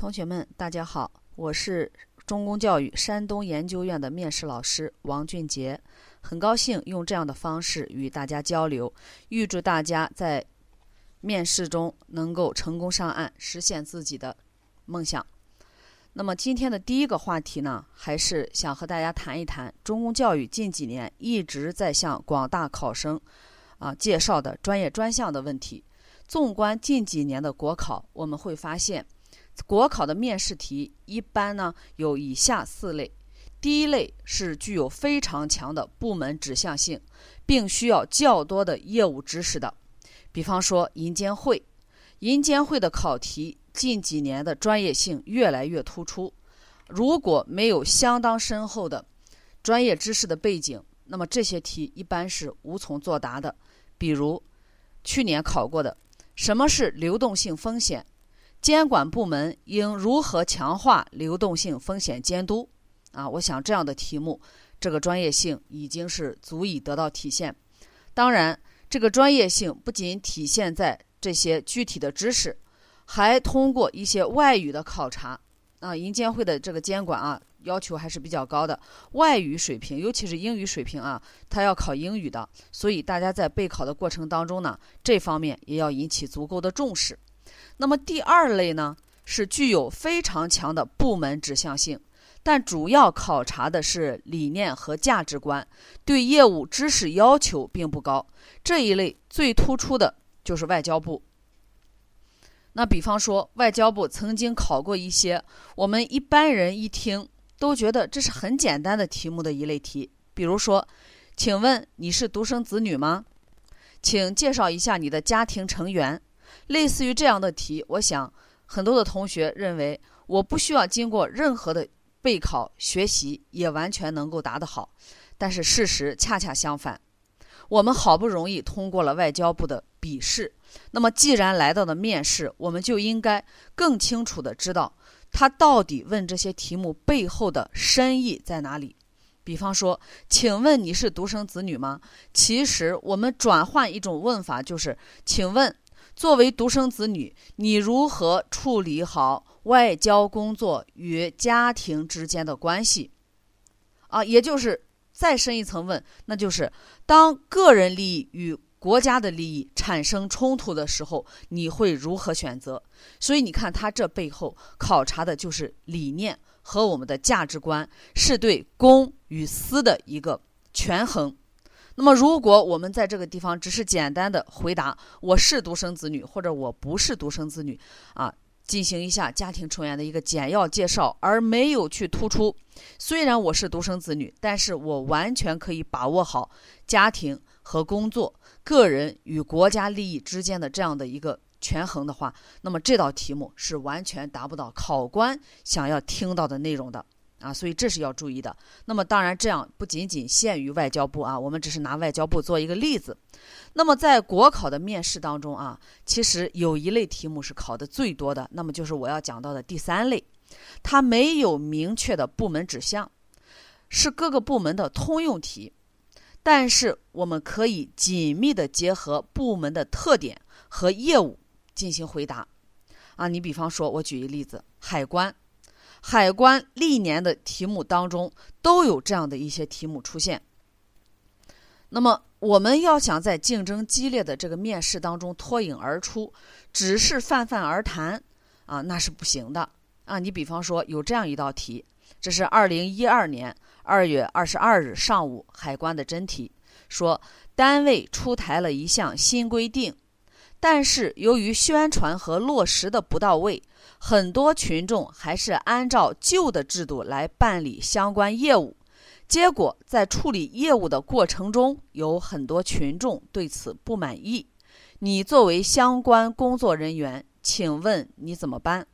同学们，大家好，我是中公教育山东研究院的面试老师王俊杰，很高兴用这样的方式与大家交流，预祝大家在面试中能够成功上岸，实现自己的梦想。那么今天的第一个话题呢，还是想和大家谈一谈中公教育近几年一直在向广大考生啊介绍的专业专项的问题。纵观近几年的国考，我们会发现。国考的面试题一般呢有以下四类，第一类是具有非常强的部门指向性，并需要较多的业务知识的，比方说银监会。银监会的考题近几年的专业性越来越突出，如果没有相当深厚的专业知识的背景，那么这些题一般是无从作答的。比如去年考过的，什么是流动性风险？监管部门应如何强化流动性风险监督？啊，我想这样的题目，这个专业性已经是足以得到体现。当然，这个专业性不仅体现在这些具体的知识，还通过一些外语的考察。啊，银监会的这个监管啊，要求还是比较高的，外语水平，尤其是英语水平啊，它要考英语的。所以大家在备考的过程当中呢，这方面也要引起足够的重视。那么第二类呢，是具有非常强的部门指向性，但主要考察的是理念和价值观，对业务知识要求并不高。这一类最突出的就是外交部。那比方说，外交部曾经考过一些我们一般人一听都觉得这是很简单的题目的一类题，比如说，请问你是独生子女吗？请介绍一下你的家庭成员。类似于这样的题，我想很多的同学认为我不需要经过任何的备考学习，也完全能够答得好。但是事实恰恰相反，我们好不容易通过了外交部的笔试，那么既然来到了面试，我们就应该更清楚的知道他到底问这些题目背后的深意在哪里。比方说，请问你是独生子女吗？其实我们转换一种问法，就是请问。作为独生子女，你如何处理好外交工作与家庭之间的关系？啊，也就是再深一层问，那就是当个人利益与国家的利益产生冲突的时候，你会如何选择？所以你看，他这背后考察的就是理念和我们的价值观，是对公与私的一个权衡。那么，如果我们在这个地方只是简单的回答我是独生子女或者我不是独生子女啊，进行一下家庭成员的一个简要介绍，而没有去突出虽然我是独生子女，但是我完全可以把握好家庭和工作、个人与国家利益之间的这样的一个权衡的话，那么这道题目是完全达不到考官想要听到的内容的。啊，所以这是要注意的。那么，当然，这样不仅仅限于外交部啊，我们只是拿外交部做一个例子。那么，在国考的面试当中啊，其实有一类题目是考的最多的，那么就是我要讲到的第三类，它没有明确的部门指向，是各个部门的通用题，但是我们可以紧密的结合部门的特点和业务进行回答。啊，你比方说，我举一例子，海关。海关历年的题目当中都有这样的一些题目出现。那么，我们要想在竞争激烈的这个面试当中脱颖而出，只是泛泛而谈啊，那是不行的啊。你比方说有这样一道题，这是二零一二年二月二十二日上午海关的真题，说单位出台了一项新规定。但是由于宣传和落实的不到位，很多群众还是按照旧的制度来办理相关业务，结果在处理业务的过程中，有很多群众对此不满意。你作为相关工作人员，请问你怎么办？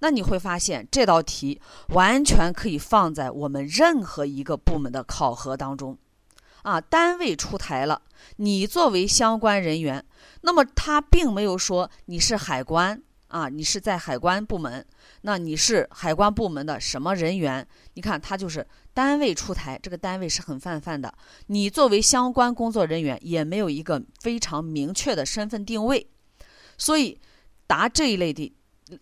那你会发现这道题完全可以放在我们任何一个部门的考核当中。啊，单位出台了，你作为相关人员，那么他并没有说你是海关啊，你是在海关部门，那你是海关部门的什么人员？你看，他就是单位出台，这个单位是很泛泛的，你作为相关工作人员也没有一个非常明确的身份定位，所以答这一类的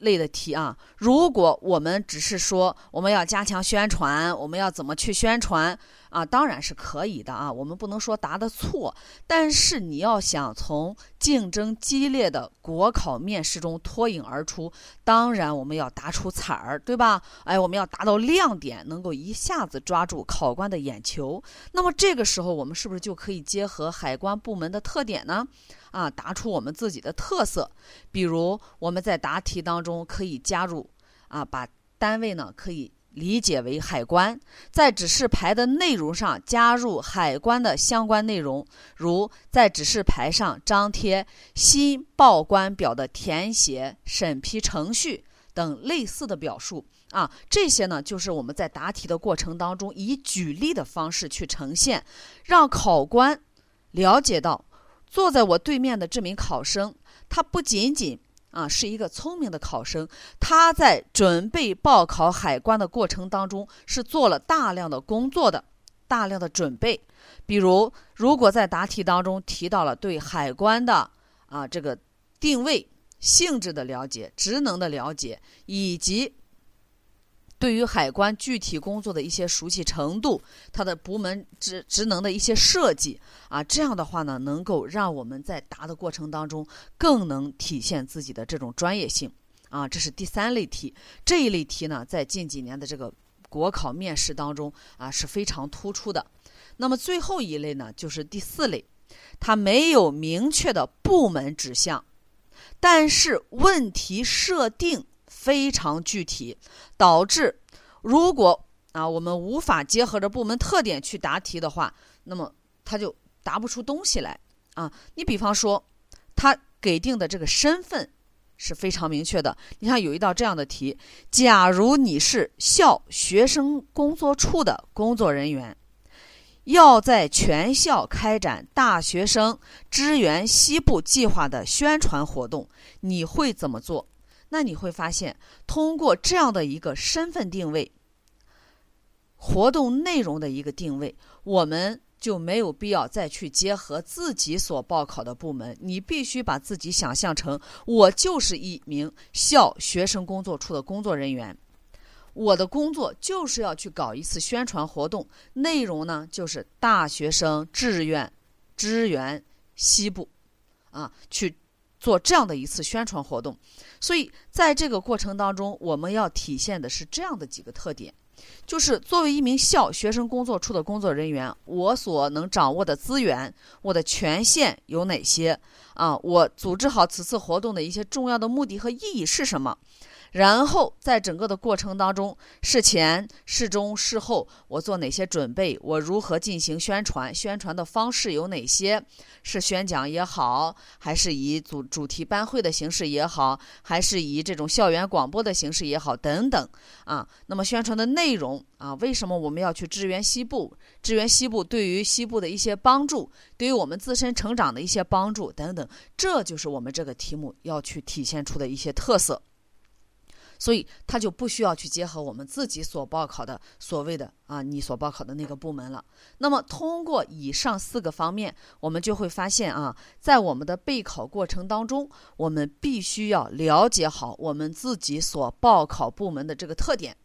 类的题啊，如果我们只是说我们要加强宣传，我们要怎么去宣传啊？当然是可以的啊，我们不能说答的错，但是你要想从竞争激烈的国考面试中脱颖而出，当然我们要答出彩儿，对吧？哎，我们要达到亮点，能够一下子抓住考官的眼球。那么这个时候，我们是不是就可以结合海关部门的特点呢？啊，答出我们自己的特色，比如我们在答题当中可以加入啊，把单位呢可以理解为海关，在指示牌的内容上加入海关的相关内容，如在指示牌上张贴新报关表的填写审批程序等类似的表述啊，这些呢就是我们在答题的过程当中以举例的方式去呈现，让考官了解到。坐在我对面的这名考生，他不仅仅啊是一个聪明的考生，他在准备报考海关的过程当中是做了大量的工作的，大量的准备。比如，如果在答题当中提到了对海关的啊这个定位、性质的了解、职能的了解，以及。对于海关具体工作的一些熟悉程度，它的部门职职能的一些设计啊，这样的话呢，能够让我们在答的过程当中更能体现自己的这种专业性啊。这是第三类题，这一类题呢，在近几年的这个国考面试当中啊是非常突出的。那么最后一类呢，就是第四类，它没有明确的部门指向，但是问题设定。非常具体，导致如果啊我们无法结合着部门特点去答题的话，那么他就答不出东西来啊。你比方说，他给定的这个身份是非常明确的。你看有一道这样的题：假如你是校学生工作处的工作人员，要在全校开展大学生支援西部计划的宣传活动，你会怎么做？那你会发现，通过这样的一个身份定位、活动内容的一个定位，我们就没有必要再去结合自己所报考的部门。你必须把自己想象成，我就是一名校学生工作处的工作人员，我的工作就是要去搞一次宣传活动，内容呢就是大学生志愿支援西部，啊，去。做这样的一次宣传活动，所以在这个过程当中，我们要体现的是这样的几个特点，就是作为一名校学生工作处的工作人员，我所能掌握的资源，我的权限有哪些啊？我组织好此次活动的一些重要的目的和意义是什么？然后在整个的过程当中，事前、事中、事后，我做哪些准备？我如何进行宣传？宣传的方式有哪些？是宣讲也好，还是以主主题班会的形式也好，还是以这种校园广播的形式也好，等等啊。那么宣传的内容啊，为什么我们要去支援西部？支援西部对于西部的一些帮助，对于我们自身成长的一些帮助等等，这就是我们这个题目要去体现出的一些特色。所以他就不需要去结合我们自己所报考的所谓的啊，你所报考的那个部门了。那么通过以上四个方面，我们就会发现啊，在我们的备考过程当中，我们必须要了解好我们自己所报考部门的这个特点，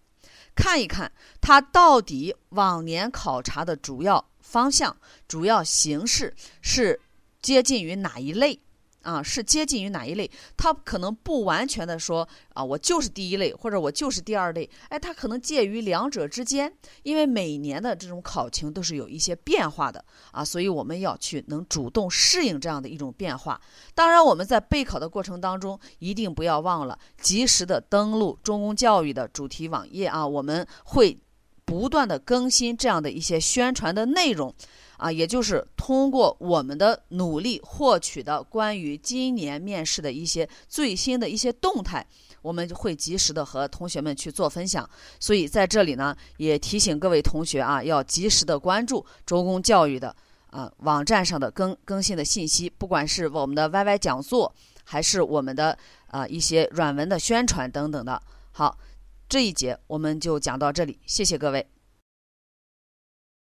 看一看它到底往年考察的主要方向、主要形式是接近于哪一类。啊，是接近于哪一类？它可能不完全的说啊，我就是第一类，或者我就是第二类。哎，它可能介于两者之间，因为每年的这种考情都是有一些变化的啊，所以我们要去能主动适应这样的一种变化。当然，我们在备考的过程当中，一定不要忘了及时的登录中公教育的主题网页啊，我们会不断的更新这样的一些宣传的内容。啊，也就是通过我们的努力获取的关于今年面试的一些最新的一些动态，我们会及时的和同学们去做分享。所以在这里呢，也提醒各位同学啊，要及时的关注周公教育的啊网站上的更更新的信息，不管是我们的 YY 讲座，还是我们的啊一些软文的宣传等等的。好，这一节我们就讲到这里，谢谢各位。